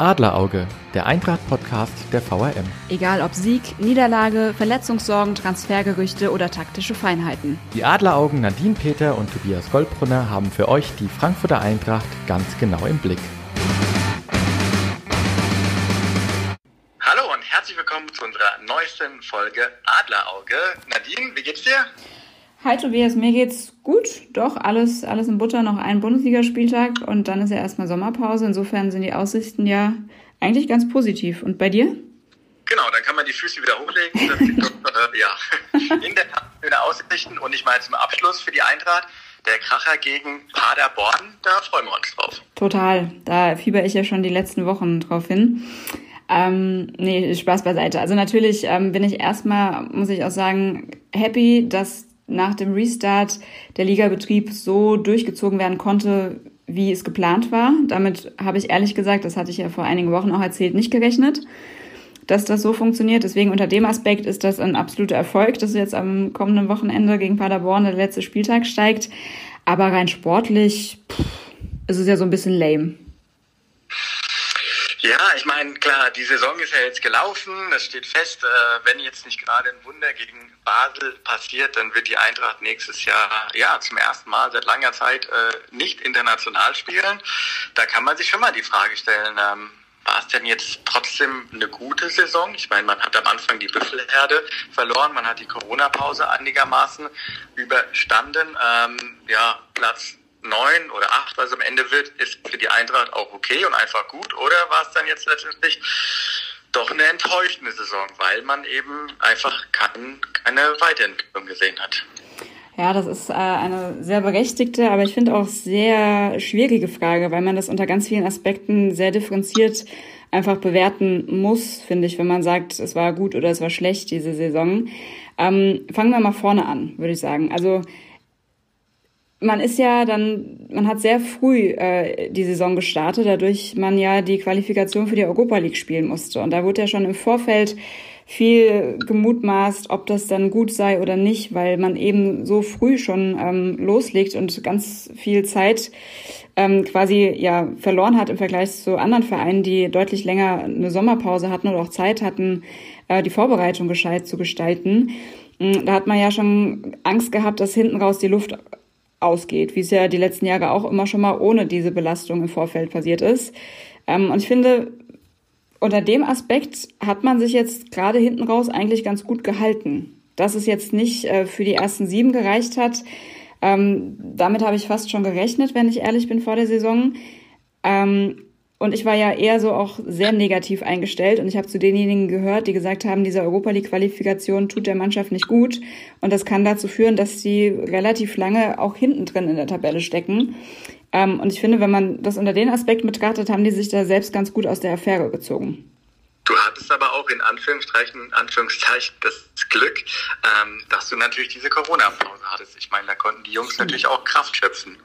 Adlerauge, der Eintracht-Podcast der VRM. Egal ob Sieg, Niederlage, Verletzungssorgen, Transfergerüchte oder taktische Feinheiten. Die Adleraugen Nadine Peter und Tobias Goldbrunner haben für euch die Frankfurter Eintracht ganz genau im Blick. Hallo und herzlich willkommen zu unserer neuesten Folge Adlerauge. Nadine, wie geht's dir? Hi Tobias, mir geht's gut. Doch, alles, alles in Butter, noch ein Bundesligaspieltag und dann ist ja erstmal Sommerpause. Insofern sind die Aussichten ja eigentlich ganz positiv. Und bei dir? Genau, dann kann man die Füße wieder hochlegen. Das doch, äh, ja, in der Tat schöne Aussichten. Und ich meine zum Abschluss für die Eintracht, der Kracher gegen Paderborn, da freuen wir uns drauf. Total, da fieber ich ja schon die letzten Wochen drauf hin. Ähm, nee, Spaß beiseite. Also natürlich ähm, bin ich erstmal, muss ich auch sagen, happy, dass nach dem Restart der Ligabetrieb so durchgezogen werden konnte, wie es geplant war. Damit habe ich ehrlich gesagt, das hatte ich ja vor einigen Wochen auch erzählt, nicht gerechnet, dass das so funktioniert. Deswegen unter dem Aspekt ist das ein absoluter Erfolg, dass jetzt am kommenden Wochenende gegen Paderborn der letzte Spieltag steigt. Aber rein sportlich pff, ist es ja so ein bisschen lame. Meine, klar, die Saison ist ja jetzt gelaufen. Es steht fest, äh, wenn jetzt nicht gerade ein Wunder gegen Basel passiert, dann wird die Eintracht nächstes Jahr ja zum ersten Mal seit langer Zeit äh, nicht international spielen. Da kann man sich schon mal die Frage stellen, ähm, war es denn jetzt trotzdem eine gute Saison? Ich meine, man hat am Anfang die Büffelherde verloren, man hat die Corona-Pause einigermaßen überstanden. Ähm, ja, Platz neun oder acht, was am Ende wird, ist für die Eintracht auch okay und einfach gut. Oder war es dann jetzt letztendlich doch eine enttäuschende Saison, weil man eben einfach kein, keine Weiterentwicklung gesehen hat? Ja, das ist äh, eine sehr berechtigte, aber ich finde auch sehr schwierige Frage, weil man das unter ganz vielen Aspekten sehr differenziert einfach bewerten muss, finde ich, wenn man sagt, es war gut oder es war schlecht diese Saison. Ähm, fangen wir mal vorne an, würde ich sagen. Also man ist ja dann, man hat sehr früh äh, die Saison gestartet, dadurch man ja die Qualifikation für die Europa League spielen musste. Und da wurde ja schon im Vorfeld viel gemutmaßt, ob das dann gut sei oder nicht, weil man eben so früh schon ähm, loslegt und ganz viel Zeit ähm, quasi ja verloren hat im Vergleich zu anderen Vereinen, die deutlich länger eine Sommerpause hatten oder auch Zeit hatten, äh, die Vorbereitung gescheit zu gestalten. Mm, da hat man ja schon Angst gehabt, dass hinten raus die Luft ausgeht, wie es ja die letzten Jahre auch immer schon mal ohne diese Belastung im Vorfeld passiert ist. Ähm, und ich finde, unter dem Aspekt hat man sich jetzt gerade hinten raus eigentlich ganz gut gehalten. Dass es jetzt nicht äh, für die ersten sieben gereicht hat, ähm, damit habe ich fast schon gerechnet, wenn ich ehrlich bin vor der Saison. Ähm, und ich war ja eher so auch sehr negativ eingestellt und ich habe zu denjenigen gehört, die gesagt haben, diese Europa League Qualifikation tut der Mannschaft nicht gut und das kann dazu führen, dass sie relativ lange auch hinten drin in der Tabelle stecken. Ähm, und ich finde, wenn man das unter den Aspekt betrachtet, haben die sich da selbst ganz gut aus der Affäre gezogen. Du hattest aber auch in Anführungszeichen, Anführungszeichen das Glück, ähm, dass du natürlich diese Corona-Pause hattest. Ich meine, da konnten die Jungs natürlich auch Kraft schöpfen.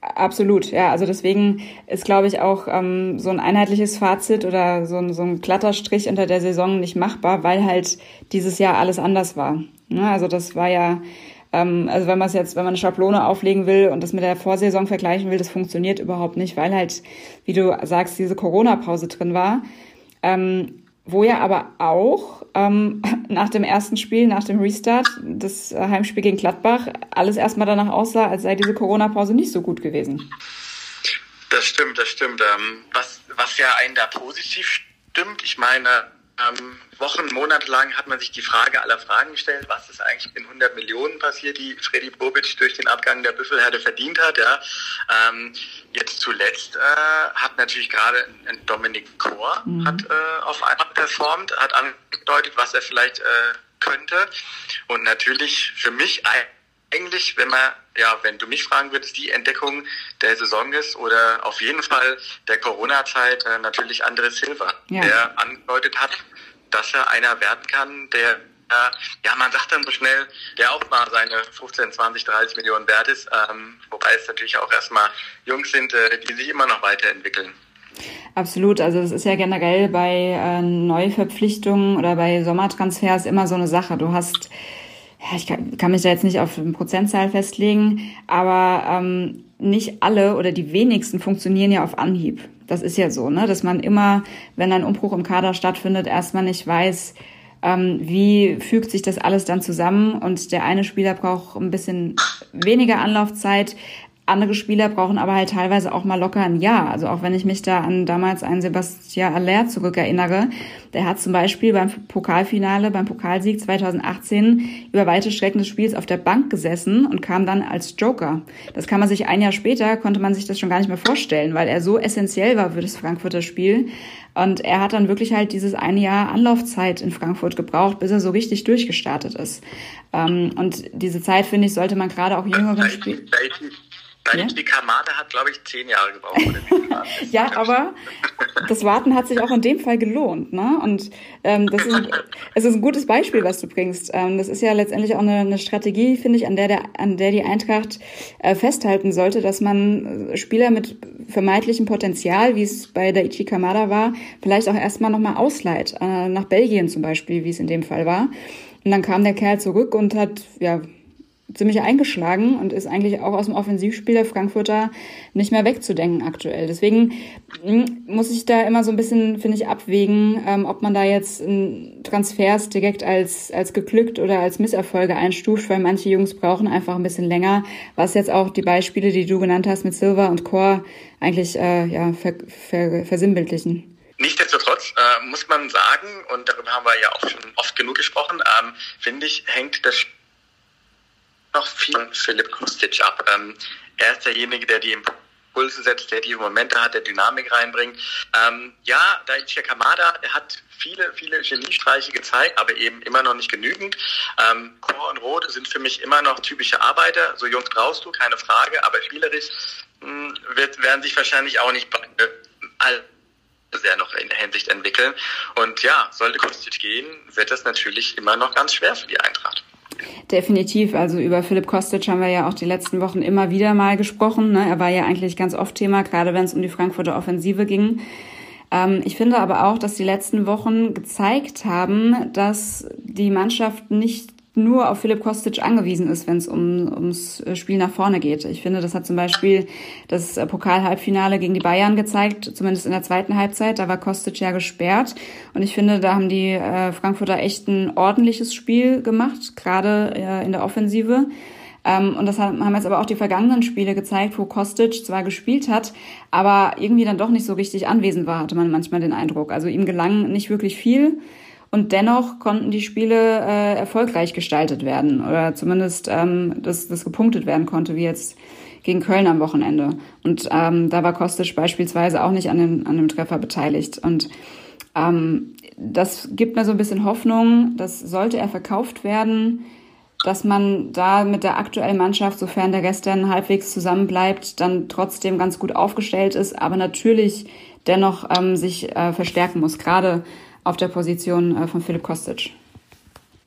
Absolut, ja. Also deswegen ist, glaube ich, auch ähm, so ein einheitliches Fazit oder so ein, so ein Kletterstrich unter der Saison nicht machbar, weil halt dieses Jahr alles anders war. Ne, also das war ja, ähm, also wenn man es jetzt, wenn man eine Schablone auflegen will und das mit der Vorsaison vergleichen will, das funktioniert überhaupt nicht, weil halt, wie du sagst, diese Corona-Pause drin war. Ähm, wo ja aber auch ähm, nach dem ersten Spiel, nach dem Restart, das Heimspiel gegen Gladbach, alles erstmal danach aussah, als sei diese Corona-Pause nicht so gut gewesen. Das stimmt, das stimmt. Ähm, was, was ja einen da positiv stimmt, ich meine, ähm, Wochen, Monate lang hat man sich die Frage aller Fragen gestellt, was ist eigentlich in 100 Millionen passiert, die Freddy Bobic durch den Abgang der Büffelherde verdient hat. Ja. Ähm, jetzt zuletzt äh, hat natürlich gerade Dominik Kor mhm. hat äh, auf einmal performt, hat angedeutet, was er vielleicht äh, könnte. Und natürlich für mich eigentlich, wenn man, ja, wenn du mich fragen würdest, die Entdeckung der Saison ist oder auf jeden Fall der Corona-Zeit äh, natürlich Andres Silva, ja. der angedeutet hat, dass er einer werden kann, der äh, ja, man sagt dann so schnell, der auch mal seine 15, 20, 30 Millionen wert ist, ähm, wobei es natürlich auch erstmal Jungs sind, äh, die sich immer noch weiterentwickeln. Absolut, also das ist ja generell bei äh, Neuverpflichtungen oder bei Sommertransfers immer so eine Sache. Du hast ja, ich kann, kann mich da jetzt nicht auf eine Prozentzahl festlegen, aber ähm, nicht alle oder die wenigsten funktionieren ja auf Anhieb. Das ist ja so, ne? dass man immer, wenn ein Umbruch im Kader stattfindet, erstmal nicht weiß, ähm, wie fügt sich das alles dann zusammen und der eine Spieler braucht ein bisschen weniger Anlaufzeit, andere Spieler brauchen aber halt teilweise auch mal locker ein Jahr. Also auch wenn ich mich da an damals einen Sebastian Aller zurückerinnere, der hat zum Beispiel beim Pokalfinale, beim Pokalsieg 2018 über weite Strecken des Spiels auf der Bank gesessen und kam dann als Joker. Das kann man sich ein Jahr später, konnte man sich das schon gar nicht mehr vorstellen, weil er so essentiell war für das Frankfurter Spiel. Und er hat dann wirklich halt dieses eine Jahr Anlaufzeit in Frankfurt gebraucht, bis er so richtig durchgestartet ist. Ähm, und diese Zeit, finde ich, sollte man gerade auch jüngeren Spielern ja? Die Kamada hat, glaube ich, zehn Jahre gebraucht. ja, aber das Warten hat sich auch in dem Fall gelohnt. Ne? Und ähm, das ist, es ist ein gutes Beispiel, was du bringst. Ähm, das ist ja letztendlich auch eine, eine Strategie, finde ich, an der, der, an der die Eintracht äh, festhalten sollte, dass man äh, Spieler mit vermeintlichem Potenzial, wie es bei der Ichi Kamada war, vielleicht auch erstmal nochmal ausleiht. Äh, nach Belgien zum Beispiel, wie es in dem Fall war. Und dann kam der Kerl zurück und hat, ja, ziemlich eingeschlagen und ist eigentlich auch aus dem Offensivspiel der Frankfurter nicht mehr wegzudenken aktuell. Deswegen hm, muss ich da immer so ein bisschen, finde ich, abwägen, ähm, ob man da jetzt Transfers direkt als, als geglückt oder als Misserfolge einstuft, weil manche Jungs brauchen einfach ein bisschen länger, was jetzt auch die Beispiele, die du genannt hast mit Silva und Core eigentlich äh, ja, ver, ver, versinnbildlichen. Nichtsdestotrotz äh, muss man sagen, und darüber haben wir ja auch schon oft genug gesprochen, ähm, finde ich, hängt das Spiel noch viel von Philipp Kostic ab. Ähm, er ist derjenige, der die Impulse setzt, der die Momente hat, der Dynamik reinbringt. Ähm, ja, Daichi Kamada, hat viele, viele Geniestreiche gezeigt, aber eben immer noch nicht genügend. Ähm, Chor und Rode sind für mich immer noch typische Arbeiter. So Jungs brauchst du, keine Frage, aber spielerisch mh, hm, wird, werden sich wahrscheinlich auch nicht all sehr noch in der Hinsicht entwickeln. Und ja, sollte Kostic gehen, wird das natürlich immer noch ganz schwer für die Eintracht. Definitiv. Also über Philipp Kostic haben wir ja auch die letzten Wochen immer wieder mal gesprochen. Ne? Er war ja eigentlich ganz oft Thema, gerade wenn es um die Frankfurter Offensive ging. Ähm, ich finde aber auch, dass die letzten Wochen gezeigt haben, dass die Mannschaft nicht nur auf Philipp Kostic angewiesen ist, wenn es um, ums Spiel nach vorne geht. Ich finde, das hat zum Beispiel das Pokal-Halbfinale gegen die Bayern gezeigt, zumindest in der zweiten Halbzeit. Da war Kostic ja gesperrt. Und ich finde, da haben die äh, Frankfurter echt ein ordentliches Spiel gemacht, gerade äh, in der Offensive. Ähm, und das haben jetzt aber auch die vergangenen Spiele gezeigt, wo Kostic zwar gespielt hat, aber irgendwie dann doch nicht so richtig anwesend war, hatte man manchmal den Eindruck. Also ihm gelang nicht wirklich viel. Und dennoch konnten die Spiele äh, erfolgreich gestaltet werden oder zumindest, ähm, dass das gepunktet werden konnte, wie jetzt gegen Köln am Wochenende. Und ähm, da war Kostic beispielsweise auch nicht an dem, an dem Treffer beteiligt. Und ähm, das gibt mir so ein bisschen Hoffnung, dass sollte er verkauft werden, dass man da mit der aktuellen Mannschaft, sofern der gestern halbwegs zusammenbleibt, dann trotzdem ganz gut aufgestellt ist, aber natürlich dennoch ähm, sich äh, verstärken muss. Gerade auf der Position äh, von Philipp Kostic.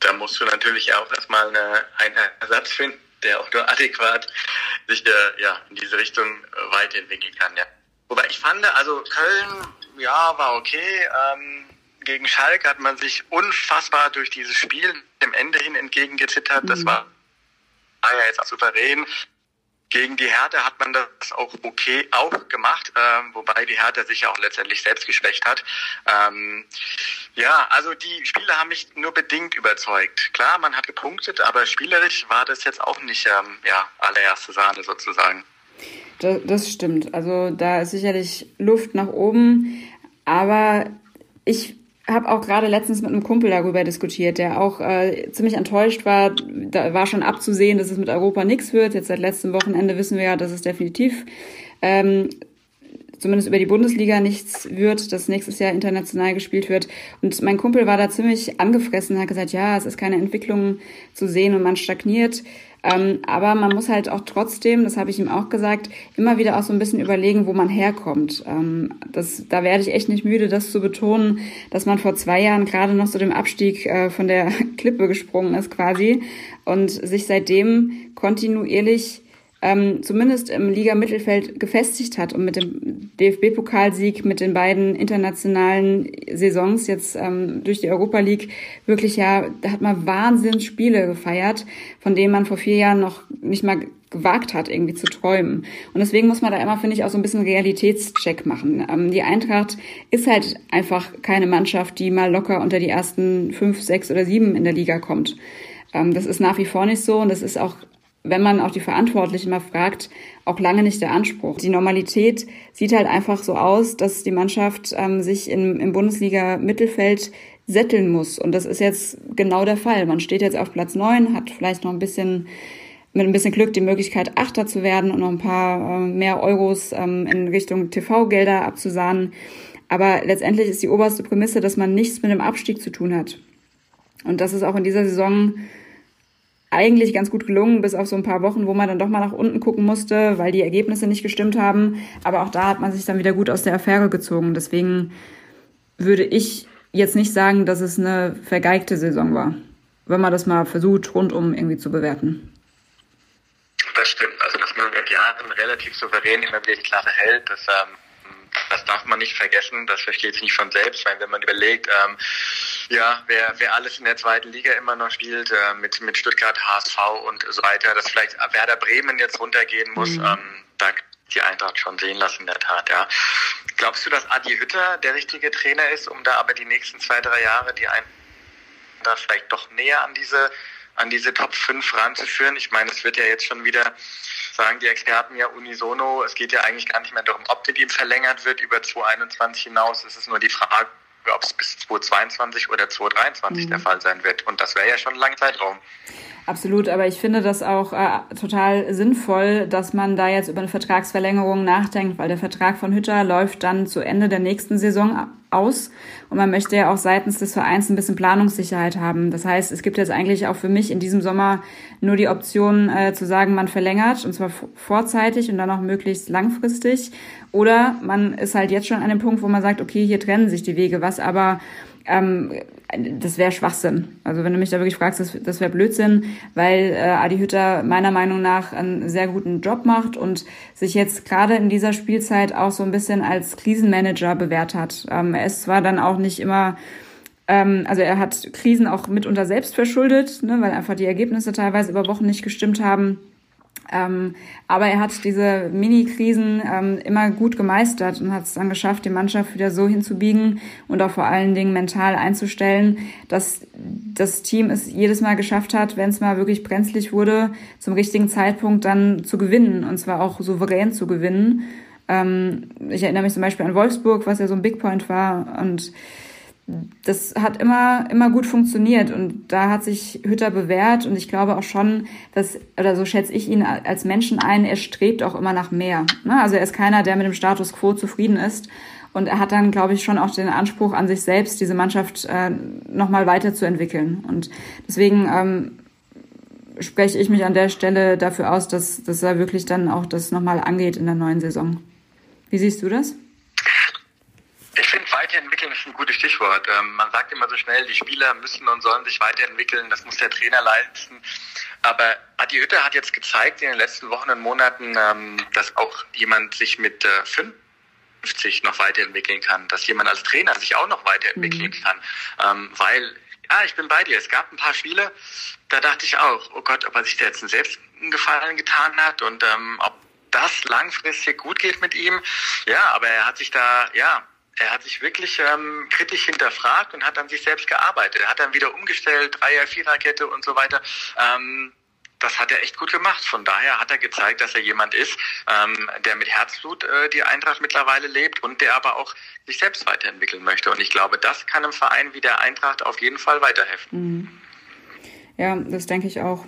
Da musst du natürlich auch erstmal eine, einen Ersatz finden, der auch nur adäquat sich äh, ja, in diese Richtung äh, weiterentwickeln kann. Ja. Wobei ich fand, also Köln, ja, war okay. Ähm, gegen Schalke hat man sich unfassbar durch dieses Spiel dem Ende hin entgegengezittert. Das mhm. war, war ja jetzt auch souverän. Gegen die Härte hat man das auch okay auch gemacht, ähm, wobei die Härte sich ja auch letztendlich selbst geschwächt hat. Ähm, ja, also die Spiele haben mich nur bedingt überzeugt. Klar, man hat gepunktet, aber spielerisch war das jetzt auch nicht ähm, ja, allererste Sahne sozusagen. Das, das stimmt. Also da ist sicherlich Luft nach oben, aber ich habe auch gerade letztens mit einem Kumpel darüber diskutiert, der auch äh, ziemlich enttäuscht war. Da war schon abzusehen, dass es mit Europa nichts wird. Jetzt seit letztem Wochenende wissen wir ja, dass es definitiv ähm, zumindest über die Bundesliga nichts wird, dass nächstes Jahr international gespielt wird. Und mein Kumpel war da ziemlich angefressen, hat gesagt, ja, es ist keine Entwicklung zu sehen und man stagniert. Ähm, aber man muss halt auch trotzdem, das habe ich ihm auch gesagt, immer wieder auch so ein bisschen überlegen, wo man herkommt. Ähm, das, da werde ich echt nicht müde, das zu betonen, dass man vor zwei Jahren gerade noch zu dem Abstieg äh, von der Klippe gesprungen ist quasi und sich seitdem kontinuierlich ähm, zumindest im Liga-Mittelfeld gefestigt hat und mit dem DFB-Pokalsieg, mit den beiden internationalen Saisons jetzt ähm, durch die Europa League wirklich ja, da hat man Wahnsinnsspiele gefeiert, von denen man vor vier Jahren noch nicht mal gewagt hat, irgendwie zu träumen. Und deswegen muss man da immer, finde ich, auch so ein bisschen Realitätscheck machen. Ähm, die Eintracht ist halt einfach keine Mannschaft, die mal locker unter die ersten fünf, sechs oder sieben in der Liga kommt. Ähm, das ist nach wie vor nicht so und das ist auch wenn man auch die Verantwortlichen mal fragt, auch lange nicht der Anspruch. Die Normalität sieht halt einfach so aus, dass die Mannschaft ähm, sich im, im Bundesliga-Mittelfeld sätteln muss. Und das ist jetzt genau der Fall. Man steht jetzt auf Platz neun, hat vielleicht noch ein bisschen mit ein bisschen Glück die Möglichkeit, Achter zu werden und noch ein paar äh, mehr Euros ähm, in Richtung TV-Gelder abzusahnen. Aber letztendlich ist die oberste Prämisse, dass man nichts mit dem Abstieg zu tun hat. Und das ist auch in dieser Saison eigentlich ganz gut gelungen, bis auf so ein paar Wochen, wo man dann doch mal nach unten gucken musste, weil die Ergebnisse nicht gestimmt haben. Aber auch da hat man sich dann wieder gut aus der Affäre gezogen. Deswegen würde ich jetzt nicht sagen, dass es eine vergeigte Saison war, wenn man das mal versucht, rundum irgendwie zu bewerten. Das stimmt. Also, dass man seit Jahren relativ souverän immer wieder die Klasse hält, das, ähm, das darf man nicht vergessen. Das versteht sich nicht von selbst, weil wenn man überlegt, ähm, ja, wer, wer alles in der zweiten Liga immer noch spielt, äh, mit, mit Stuttgart, HSV und so weiter, dass vielleicht Werder Bremen jetzt runtergehen muss, mhm. ähm, da die Eintracht schon sehen lassen, in der Tat, ja. Glaubst du, dass Adi Hütter der richtige Trainer ist, um da aber die nächsten zwei, drei Jahre die Eintracht vielleicht doch näher an diese an diese Top 5 ranzuführen. Ich meine, es wird ja jetzt schon wieder, sagen die Experten ja unisono, es geht ja eigentlich gar nicht mehr darum, ob mit ihm verlängert wird über 2021 hinaus. Es ist nur die Frage, ob es bis 2022 oder 2023 mhm. der Fall sein wird. Und das wäre ja schon ein langer Zeitraum. Absolut, aber ich finde das auch äh, total sinnvoll, dass man da jetzt über eine Vertragsverlängerung nachdenkt, weil der Vertrag von Hütter läuft dann zu Ende der nächsten Saison aus und man möchte ja auch seitens des Vereins ein bisschen Planungssicherheit haben. Das heißt, es gibt jetzt eigentlich auch für mich in diesem Sommer nur die Option äh, zu sagen, man verlängert und zwar vorzeitig und dann auch möglichst langfristig oder man ist halt jetzt schon an dem Punkt, wo man sagt, okay, hier trennen sich die Wege, was aber ähm, das wäre Schwachsinn. Also wenn du mich da wirklich fragst, das, das wäre Blödsinn, weil äh, Adi Hütter meiner Meinung nach einen sehr guten Job macht und sich jetzt gerade in dieser Spielzeit auch so ein bisschen als Krisenmanager bewährt hat. Ähm, er ist zwar dann auch nicht immer ähm, also er hat Krisen auch mitunter selbst verschuldet, ne, weil einfach die Ergebnisse teilweise über Wochen nicht gestimmt haben. Ähm, aber er hat diese Mini-Krisen ähm, immer gut gemeistert und hat es dann geschafft, die Mannschaft wieder so hinzubiegen und auch vor allen Dingen mental einzustellen, dass das Team es jedes Mal geschafft hat, wenn es mal wirklich brenzlig wurde, zum richtigen Zeitpunkt dann zu gewinnen und zwar auch souverän zu gewinnen. Ähm, ich erinnere mich zum Beispiel an Wolfsburg, was ja so ein Big Point war und das hat immer, immer gut funktioniert und da hat sich Hütter bewährt und ich glaube auch schon, dass, oder so schätze ich ihn als Menschen ein, er strebt auch immer nach mehr. Ne? Also er ist keiner, der mit dem Status quo zufrieden ist und er hat dann, glaube ich, schon auch den Anspruch an sich selbst, diese Mannschaft äh, nochmal weiterzuentwickeln und deswegen ähm, spreche ich mich an der Stelle dafür aus, dass, dass er wirklich dann auch das nochmal angeht in der neuen Saison. Wie siehst du das? Weiterentwickeln ist ein gutes Stichwort. Ähm, man sagt immer so schnell, die Spieler müssen und sollen sich weiterentwickeln, das muss der Trainer leisten. Aber Adi Hütter hat jetzt gezeigt in den letzten Wochen und Monaten, ähm, dass auch jemand sich mit äh, 50 noch weiterentwickeln kann, dass jemand als Trainer sich auch noch weiterentwickeln mhm. kann. Ähm, weil, ja, ich bin bei dir. Es gab ein paar Spiele, da dachte ich auch, oh Gott, ob er sich da jetzt einen selbst einen Gefallen getan hat und ähm, ob das langfristig gut geht mit ihm. Ja, aber er hat sich da, ja, er hat sich wirklich ähm, kritisch hinterfragt und hat an sich selbst gearbeitet. Er hat dann wieder umgestellt, Dreier, Viererkette und so weiter. Ähm, das hat er echt gut gemacht. Von daher hat er gezeigt, dass er jemand ist, ähm, der mit Herzblut äh, die Eintracht mittlerweile lebt und der aber auch sich selbst weiterentwickeln möchte. Und ich glaube, das kann einem Verein wie der Eintracht auf jeden Fall weiterhelfen. Mhm. Ja, das denke ich auch.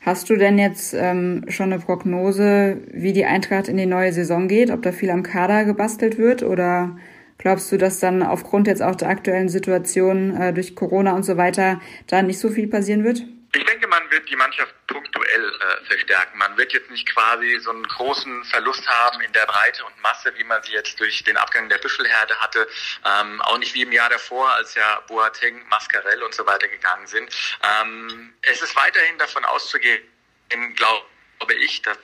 Hast du denn jetzt ähm, schon eine Prognose, wie die Eintracht in die neue Saison geht? Ob da viel am Kader gebastelt wird oder Glaubst du, dass dann aufgrund jetzt auch der aktuellen Situation äh, durch Corona und so weiter da nicht so viel passieren wird? Ich denke, man wird die Mannschaft punktuell äh, verstärken. Man wird jetzt nicht quasi so einen großen Verlust haben in der Breite und Masse, wie man sie jetzt durch den Abgang der Büffelherde hatte. Ähm, auch nicht wie im Jahr davor, als ja Boateng, Mascarell und so weiter gegangen sind. Ähm, es ist weiterhin davon auszugehen, glaube ich, dass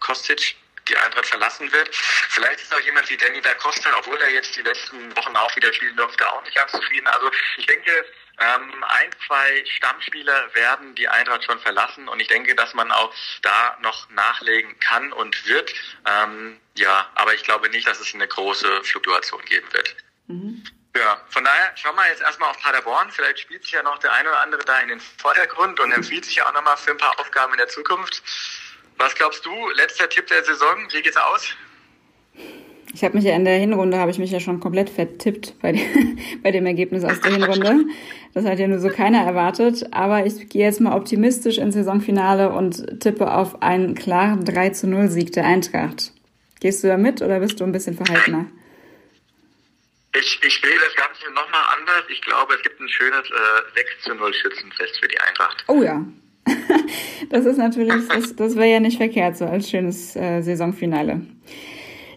Kostic die Eintracht verlassen wird. Vielleicht ist auch jemand wie Danny da Costa, obwohl er jetzt die letzten Wochen auch wieder spielen durfte, auch nicht ganz zufrieden. Also ich denke, ähm, ein, zwei Stammspieler werden die Eintracht schon verlassen und ich denke, dass man auch da noch nachlegen kann und wird. Ähm, ja, aber ich glaube nicht, dass es eine große Fluktuation geben wird. Mhm. Ja, von daher schauen wir jetzt erstmal auf Paderborn. Vielleicht spielt sich ja noch der eine oder andere da in den Vordergrund und empfiehlt sich ja auch nochmal für ein paar Aufgaben in der Zukunft. Was glaubst du, letzter Tipp der Saison, wie geht's aus? Ich habe mich ja in der Hinrunde, habe ich mich ja schon komplett vertippt bei, dem, bei dem Ergebnis aus der Hinrunde. Das hat ja nur so keiner erwartet. Aber ich gehe jetzt mal optimistisch ins Saisonfinale und tippe auf einen klaren 3 zu 0 Sieg der Eintracht. Gehst du da mit oder bist du ein bisschen verhaltener? Ich, ich sehe das Ganze nochmal anders. Ich glaube, es gibt ein schönes äh, 6 zu 0 Schützenfest für die Eintracht. Oh ja. das ist natürlich, das, das wäre ja nicht verkehrt, so als schönes äh, Saisonfinale.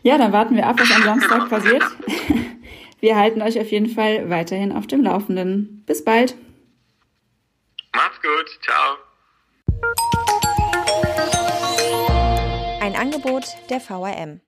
Ja, dann warten wir ab, was am Samstag passiert. Wir halten euch auf jeden Fall weiterhin auf dem Laufenden. Bis bald. Macht's gut. Ciao. Ein Angebot der VRM.